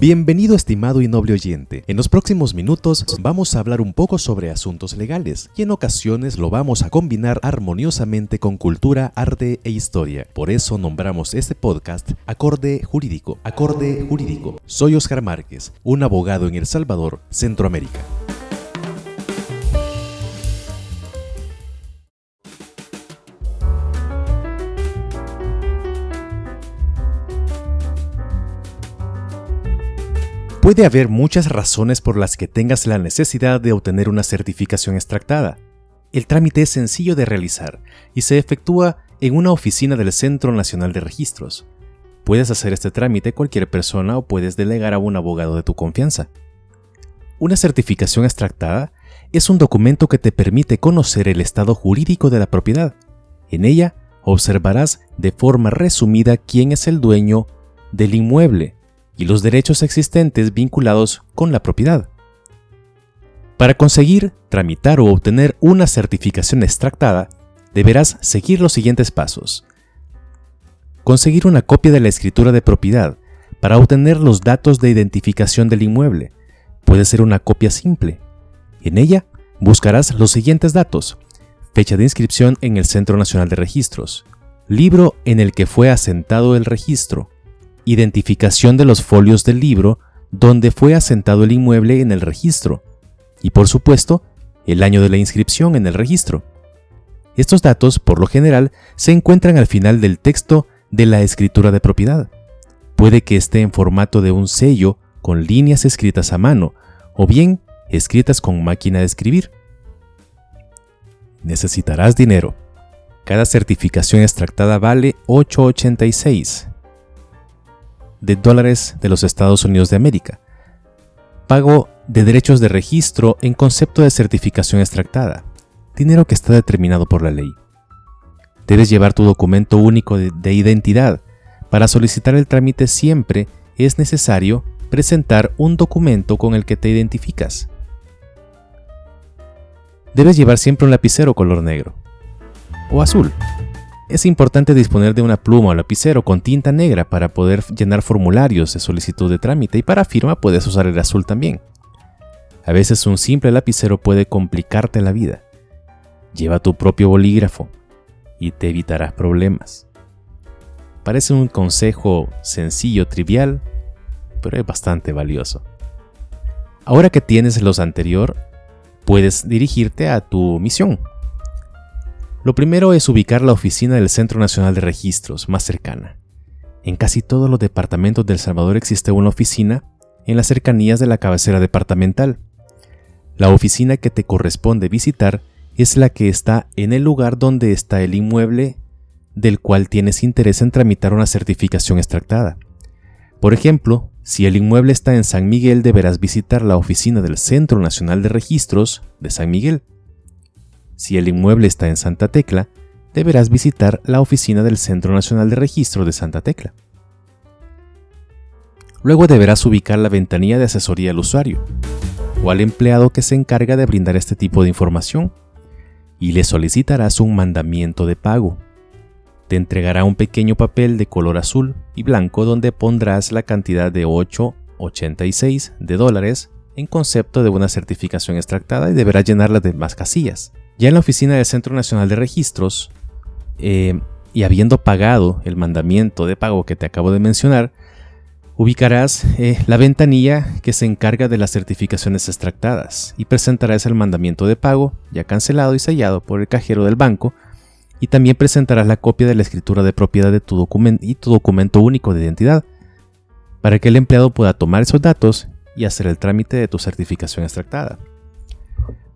Bienvenido estimado y noble oyente. En los próximos minutos vamos a hablar un poco sobre asuntos legales y en ocasiones lo vamos a combinar armoniosamente con cultura, arte e historia. Por eso nombramos este podcast Acorde Jurídico. Acorde Jurídico. Soy Oscar Márquez, un abogado en El Salvador, Centroamérica. Puede haber muchas razones por las que tengas la necesidad de obtener una certificación extractada. El trámite es sencillo de realizar y se efectúa en una oficina del Centro Nacional de Registros. Puedes hacer este trámite cualquier persona o puedes delegar a un abogado de tu confianza. Una certificación extractada es un documento que te permite conocer el estado jurídico de la propiedad. En ella observarás de forma resumida quién es el dueño del inmueble, y los derechos existentes vinculados con la propiedad. Para conseguir, tramitar o obtener una certificación extractada, deberás seguir los siguientes pasos. Conseguir una copia de la escritura de propiedad para obtener los datos de identificación del inmueble. Puede ser una copia simple. En ella buscarás los siguientes datos. Fecha de inscripción en el Centro Nacional de Registros. Libro en el que fue asentado el registro identificación de los folios del libro donde fue asentado el inmueble en el registro y por supuesto el año de la inscripción en el registro. Estos datos, por lo general, se encuentran al final del texto de la escritura de propiedad. Puede que esté en formato de un sello con líneas escritas a mano o bien escritas con máquina de escribir. Necesitarás dinero. Cada certificación extractada vale 886 de dólares de los Estados Unidos de América. Pago de derechos de registro en concepto de certificación extractada, dinero que está determinado por la ley. Debes llevar tu documento único de, de identidad. Para solicitar el trámite siempre es necesario presentar un documento con el que te identificas. Debes llevar siempre un lapicero color negro o azul es importante disponer de una pluma o lapicero con tinta negra para poder llenar formularios de solicitud de trámite y para firma puedes usar el azul también. A veces un simple lapicero puede complicarte la vida. Lleva tu propio bolígrafo y te evitarás problemas. Parece un consejo sencillo, trivial, pero es bastante valioso. Ahora que tienes los anterior, puedes dirigirte a tu misión, lo primero es ubicar la oficina del Centro Nacional de Registros más cercana. En casi todos los departamentos de El Salvador existe una oficina en las cercanías de la cabecera departamental. La oficina que te corresponde visitar es la que está en el lugar donde está el inmueble del cual tienes interés en tramitar una certificación extractada. Por ejemplo, si el inmueble está en San Miguel, deberás visitar la oficina del Centro Nacional de Registros de San Miguel. Si el inmueble está en Santa Tecla, deberás visitar la oficina del Centro Nacional de Registro de Santa Tecla. Luego deberás ubicar la ventanilla de asesoría al usuario o al empleado que se encarga de brindar este tipo de información y le solicitarás un mandamiento de pago. Te entregará un pequeño papel de color azul y blanco donde pondrás la cantidad de 8,86 de dólares en concepto de una certificación extractada y deberás llenar las demás casillas. Ya en la oficina del Centro Nacional de Registros, eh, y habiendo pagado el mandamiento de pago que te acabo de mencionar, ubicarás eh, la ventanilla que se encarga de las certificaciones extractadas y presentarás el mandamiento de pago ya cancelado y sellado por el cajero del banco y también presentarás la copia de la escritura de propiedad de tu documento y tu documento único de identidad para que el empleado pueda tomar esos datos y hacer el trámite de tu certificación extractada.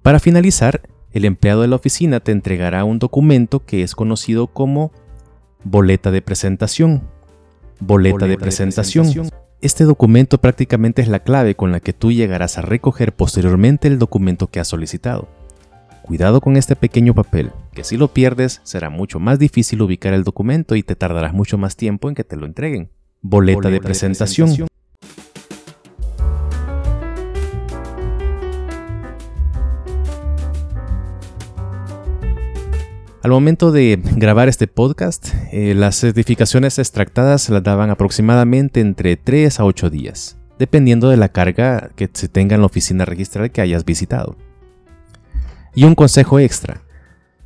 Para finalizar, el empleado de la oficina te entregará un documento que es conocido como boleta de presentación. Boleta, de, presentación. Este documento prácticamente es la clave con la que tú llegarás a recoger posteriormente el documento que has solicitado. Cuidado con este pequeño papel, que si lo pierdes será mucho más difícil ubicar el documento y te tardarás mucho más tiempo en que te lo entreguen. Boleta, de, presentación. Al momento de grabar este podcast, eh, las certificaciones extractadas se las daban aproximadamente entre 3 a 8 días, dependiendo de la carga que se tenga en la oficina registral que hayas visitado. Y un consejo extra,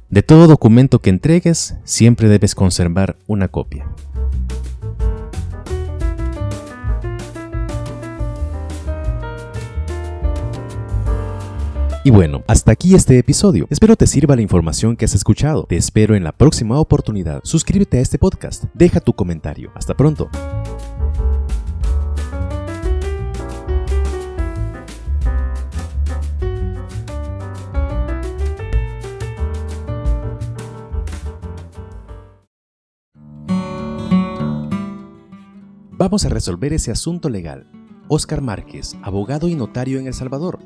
de todo documento que entregues siempre debes conservar una copia. Y bueno, hasta aquí este episodio. Espero te sirva la información que has escuchado. Te espero en la próxima oportunidad. Suscríbete a este podcast. Deja tu comentario. Hasta pronto. Vamos a resolver ese asunto legal. Oscar Márquez, abogado y notario en El Salvador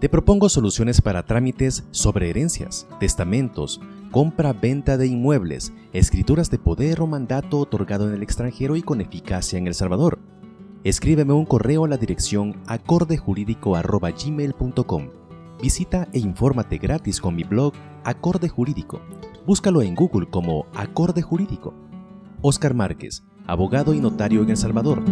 te propongo soluciones para trámites sobre herencias, testamentos, compra-venta de inmuebles, escrituras de poder o mandato otorgado en el extranjero y con eficacia en El Salvador. Escríbeme un correo a la dirección acordejurídico.gmail.com. Visita e infórmate gratis con mi blog Acorde Jurídico. Búscalo en Google como Acorde Jurídico. Oscar Márquez, abogado y notario en El Salvador.